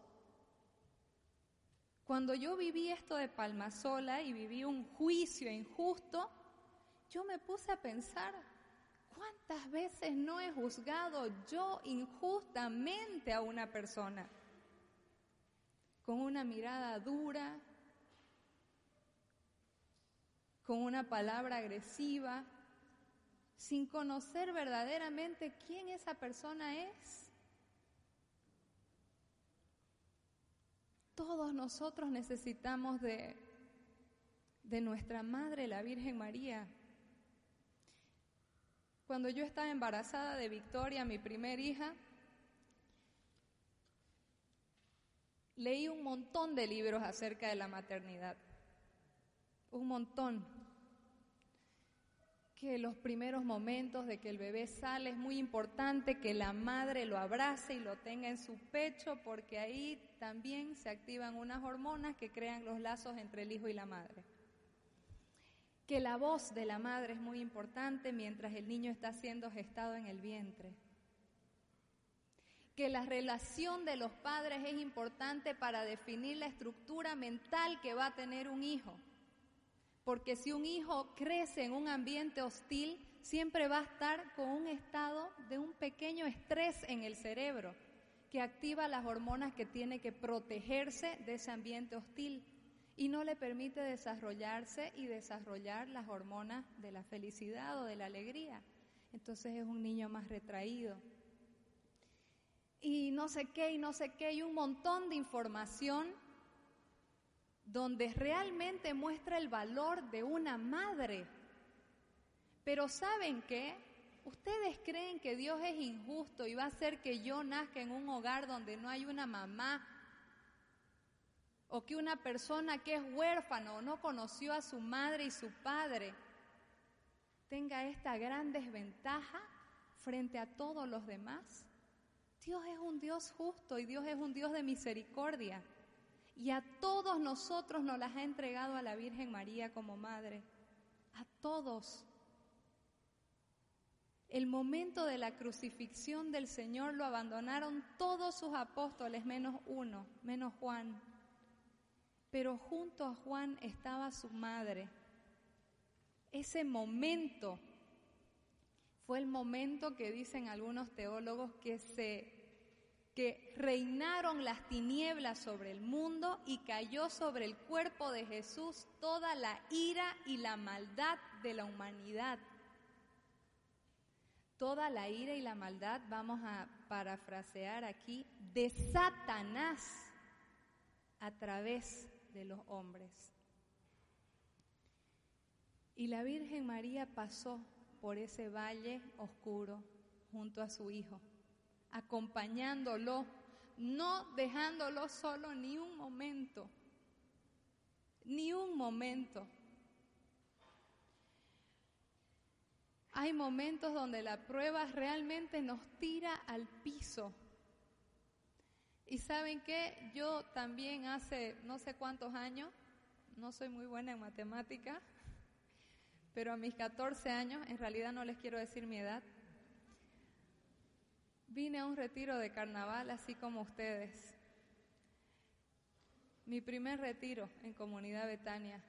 Cuando yo viví esto de Palma Sola y viví un juicio injusto, yo me puse a pensar, ¿cuántas veces no he juzgado yo injustamente a una persona? Con una mirada dura, con una palabra agresiva, sin conocer verdaderamente quién esa persona es. Todos nosotros necesitamos de, de nuestra Madre, la Virgen María. Cuando yo estaba embarazada de Victoria, mi primer hija, leí un montón de libros acerca de la maternidad, un montón. Que los primeros momentos de que el bebé sale es muy importante que la madre lo abrace y lo tenga en su pecho porque ahí también se activan unas hormonas que crean los lazos entre el hijo y la madre. Que la voz de la madre es muy importante mientras el niño está siendo gestado en el vientre que la relación de los padres es importante para definir la estructura mental que va a tener un hijo. Porque si un hijo crece en un ambiente hostil, siempre va a estar con un estado de un pequeño estrés en el cerebro que activa las hormonas que tiene que protegerse de ese ambiente hostil y no le permite desarrollarse y desarrollar las hormonas de la felicidad o de la alegría. Entonces es un niño más retraído y no sé qué, y no sé qué, y un montón de información donde realmente muestra el valor de una madre. Pero ¿saben qué? ¿Ustedes creen que Dios es injusto y va a hacer que yo nazca en un hogar donde no hay una mamá? O que una persona que es huérfano o no conoció a su madre y su padre tenga esta gran desventaja frente a todos los demás? Dios es un Dios justo y Dios es un Dios de misericordia. Y a todos nosotros nos las ha entregado a la Virgen María como madre. A todos. El momento de la crucifixión del Señor lo abandonaron todos sus apóstoles, menos uno, menos Juan. Pero junto a Juan estaba su madre. Ese momento fue el momento que dicen algunos teólogos que se que reinaron las tinieblas sobre el mundo y cayó sobre el cuerpo de Jesús toda la ira y la maldad de la humanidad. Toda la ira y la maldad, vamos a parafrasear aquí, de Satanás a través de los hombres. Y la Virgen María pasó por ese valle oscuro junto a su Hijo acompañándolo, no dejándolo solo ni un momento, ni un momento. Hay momentos donde la prueba realmente nos tira al piso. Y saben qué, yo también hace no sé cuántos años, no soy muy buena en matemática, pero a mis 14 años, en realidad no les quiero decir mi edad, Vine a un retiro de carnaval así como ustedes. Mi primer retiro en Comunidad Betania.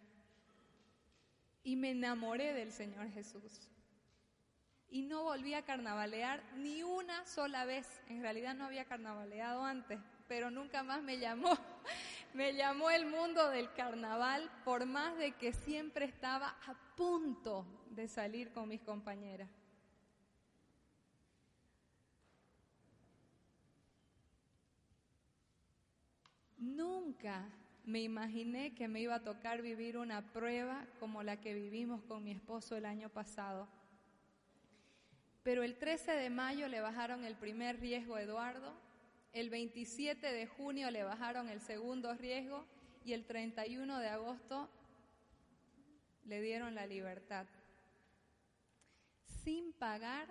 Y me enamoré del Señor Jesús. Y no volví a carnavalear ni una sola vez. En realidad no había carnavaleado antes, pero nunca más me llamó. *laughs* Me llamó el mundo del carnaval por más de que siempre estaba a punto de salir con mis compañeras. Nunca me imaginé que me iba a tocar vivir una prueba como la que vivimos con mi esposo el año pasado. Pero el 13 de mayo le bajaron el primer riesgo a Eduardo, el 27 de junio le bajaron el segundo riesgo y el 31 de agosto le dieron la libertad. Sin pagar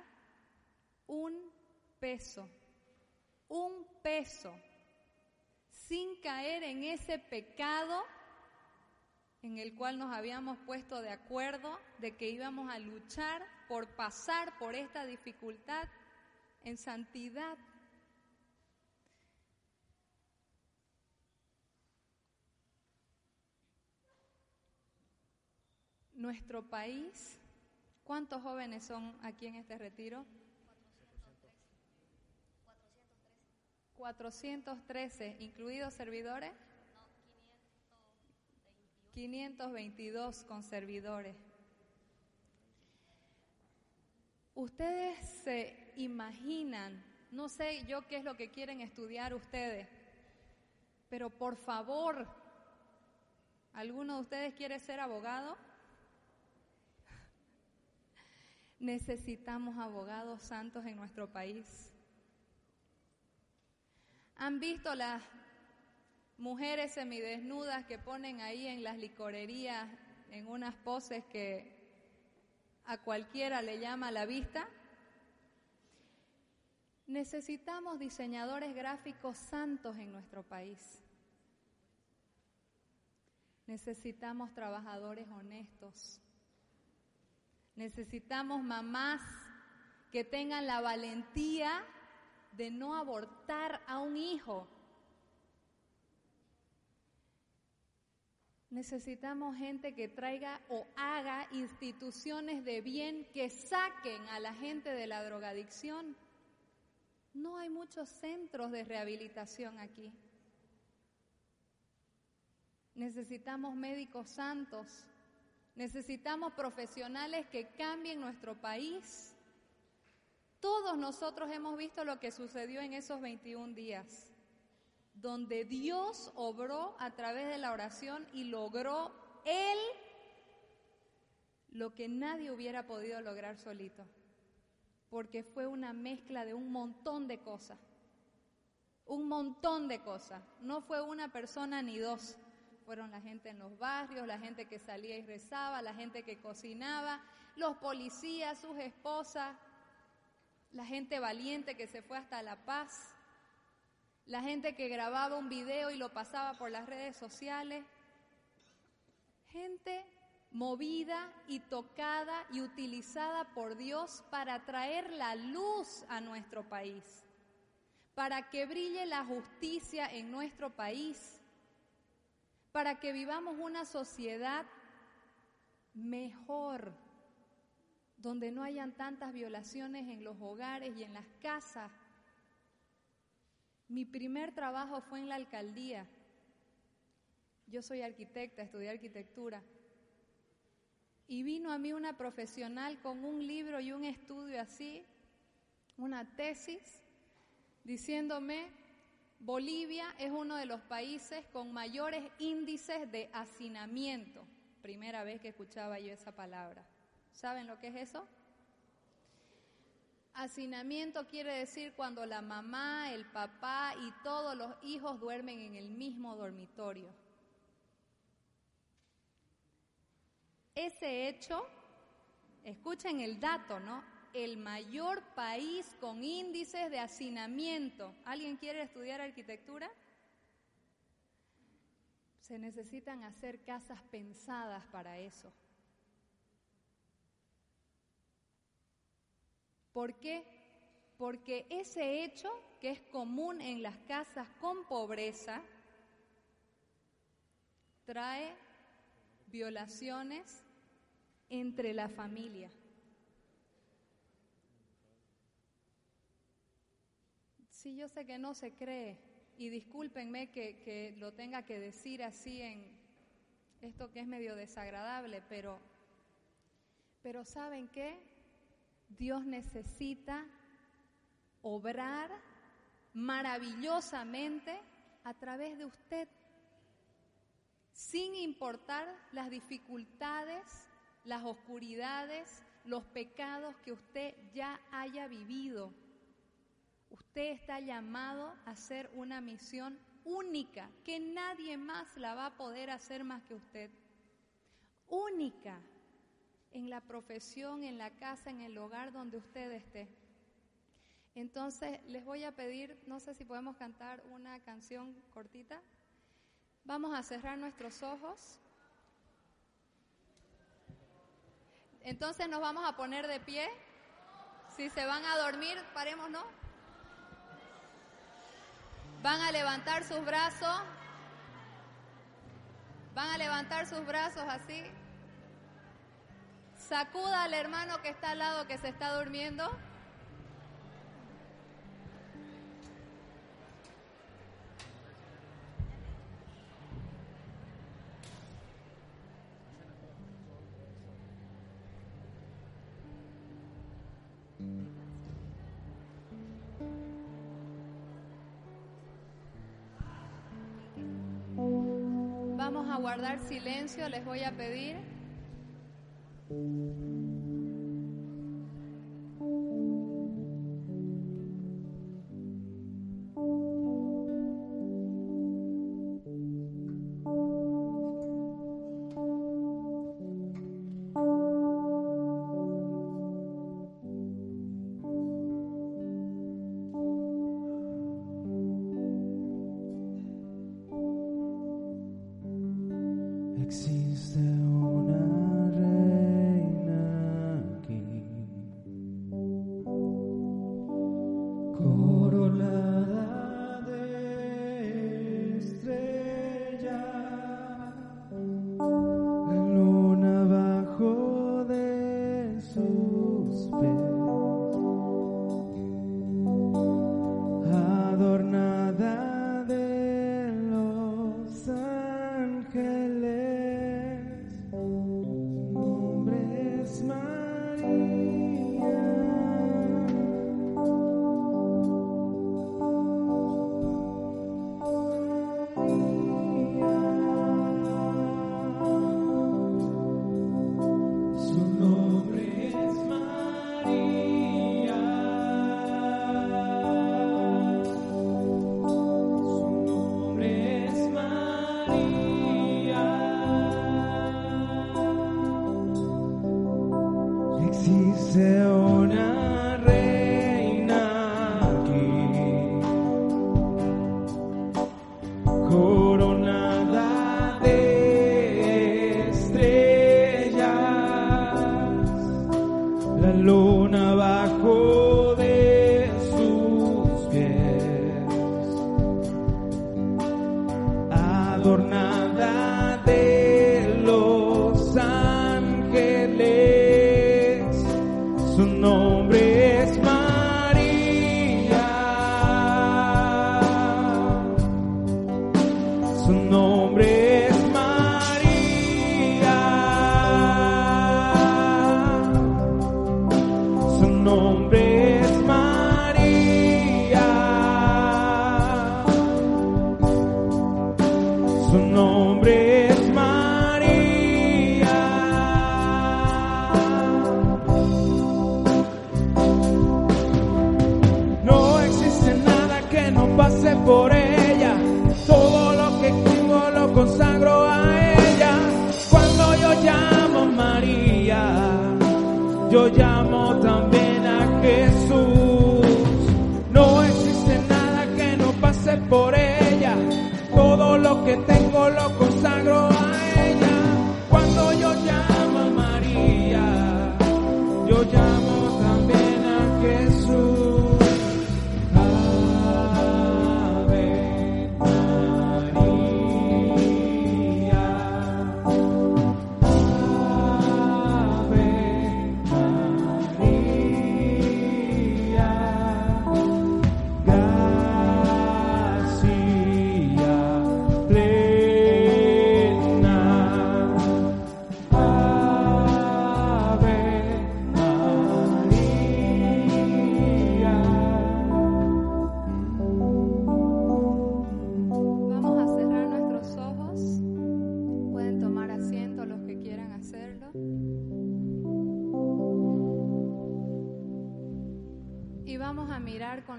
un peso, un peso sin caer en ese pecado en el cual nos habíamos puesto de acuerdo de que íbamos a luchar por pasar por esta dificultad en santidad. Nuestro país, ¿cuántos jóvenes son aquí en este retiro? 413, incluidos servidores. 522 con servidores. Ustedes se imaginan, no sé yo qué es lo que quieren estudiar ustedes, pero por favor, ¿alguno de ustedes quiere ser abogado? *laughs* Necesitamos abogados santos en nuestro país han visto las mujeres semidesnudas que ponen ahí en las licorerías en unas poses que a cualquiera le llama la vista. Necesitamos diseñadores gráficos santos en nuestro país. Necesitamos trabajadores honestos. Necesitamos mamás que tengan la valentía de no abortar a un hijo. Necesitamos gente que traiga o haga instituciones de bien que saquen a la gente de la drogadicción. No hay muchos centros de rehabilitación aquí. Necesitamos médicos santos. Necesitamos profesionales que cambien nuestro país. Todos nosotros hemos visto lo que sucedió en esos 21 días, donde Dios obró a través de la oración y logró Él lo que nadie hubiera podido lograr solito, porque fue una mezcla de un montón de cosas, un montón de cosas, no fue una persona ni dos, fueron la gente en los barrios, la gente que salía y rezaba, la gente que cocinaba, los policías, sus esposas, la gente valiente que se fue hasta La Paz, la gente que grababa un video y lo pasaba por las redes sociales, gente movida y tocada y utilizada por Dios para traer la luz a nuestro país, para que brille la justicia en nuestro país, para que vivamos una sociedad mejor donde no hayan tantas violaciones en los hogares y en las casas. Mi primer trabajo fue en la alcaldía. Yo soy arquitecta, estudié arquitectura. Y vino a mí una profesional con un libro y un estudio así, una tesis, diciéndome, Bolivia es uno de los países con mayores índices de hacinamiento. Primera vez que escuchaba yo esa palabra. ¿Saben lo que es eso? Hacinamiento quiere decir cuando la mamá, el papá y todos los hijos duermen en el mismo dormitorio. Ese hecho, escuchen el dato, ¿no? El mayor país con índices de hacinamiento. ¿Alguien quiere estudiar arquitectura? Se necesitan hacer casas pensadas para eso. ¿Por qué? Porque ese hecho que es común en las casas con pobreza trae violaciones entre la familia. Sí, yo sé que no se cree, y discúlpenme que, lo tenga que decir así en esto que es medio desagradable, pero, pero ¿saben qué? Dios necesita obrar maravillosamente a través de usted, sin importar las dificultades, las oscuridades, los pecados que usted ya haya vivido. Usted está llamado a hacer una misión única, que nadie más la va a poder hacer más que usted. Única en la profesión, en la casa, en el hogar donde usted esté. Entonces les voy a pedir, no sé si podemos cantar una canción cortita. Vamos a cerrar nuestros ojos. Entonces nos vamos a poner de pie. Si se van a dormir, paremos, ¿no? Van a levantar sus brazos. Van a levantar sus brazos así. Sacuda al hermano que está al lado que se está durmiendo. Vamos a guardar silencio, les voy a pedir. Existe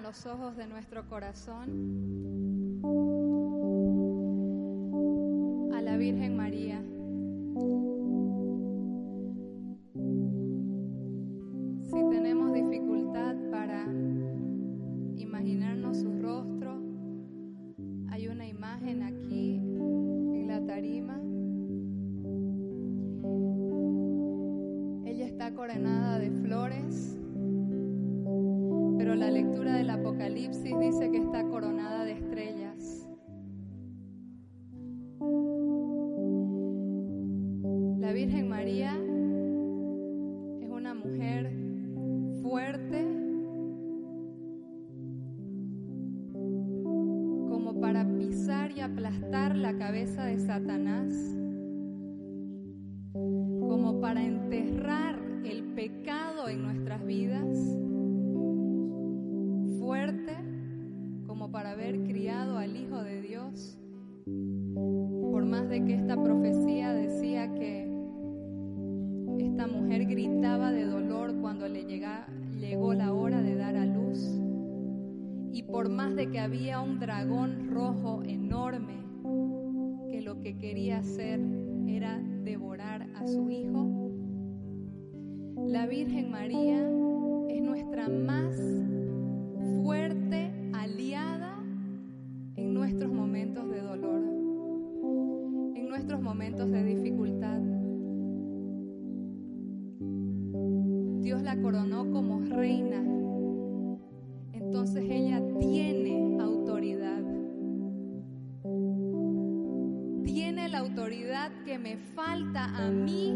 los ojos de nuestro corazón momentos de dificultad. Dios la coronó como reina. Entonces ella tiene autoridad. Tiene la autoridad que me falta a mí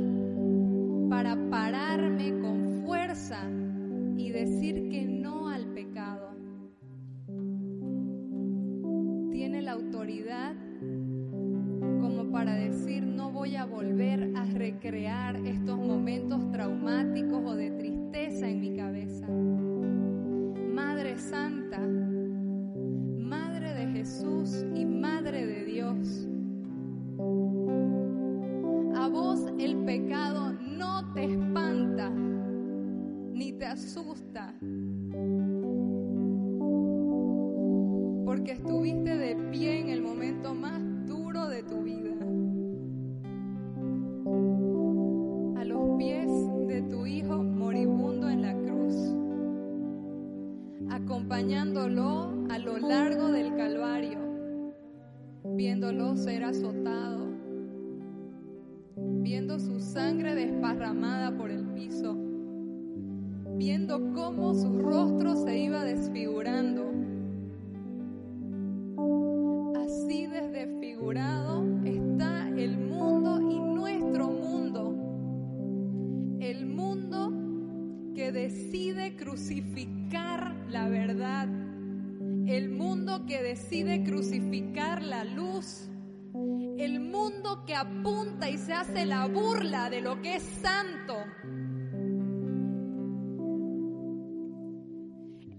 la burla de lo que es santo.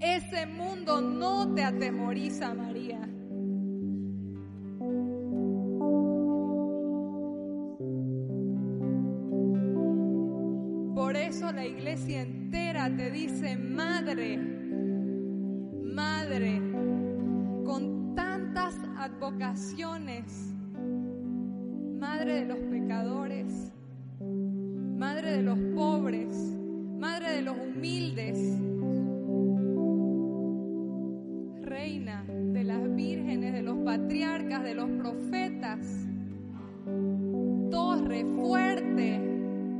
Ese mundo no te atemoriza, María. Por eso la iglesia entera te dice, madre, madre, con tantas advocaciones, madre de los pecadores, madre de los pobres, madre de los humildes, reina de las vírgenes, de los patriarcas, de los profetas, torre fuerte,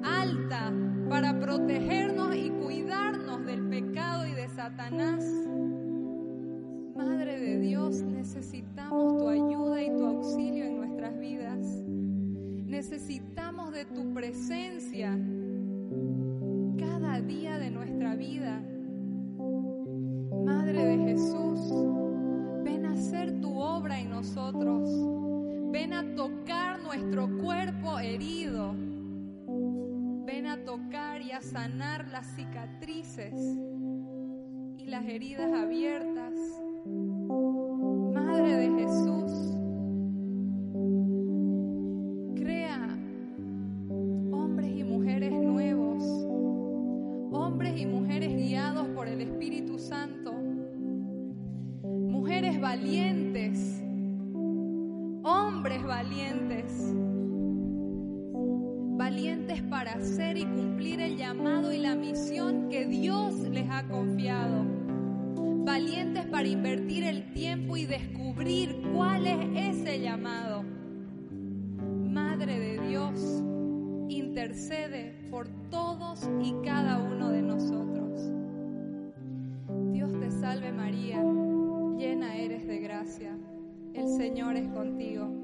alta, para protegernos y cuidarnos del pecado y de Satanás. Madre de Dios, necesitamos tu ayuda y tu auxilio en nuestras vidas. Necesitamos de tu presencia cada día de nuestra vida. Madre de Jesús, ven a hacer tu obra en nosotros. Ven a tocar nuestro cuerpo herido. Ven a tocar y a sanar las cicatrices y las heridas abiertas. Valientes, valientes para hacer y cumplir el llamado y la misión que Dios les ha confiado, valientes para invertir el tiempo y descubrir cuál es ese llamado. Madre de Dios, intercede por todos y cada uno de nosotros. Dios te salve María, llena eres de gracia, el Señor es contigo.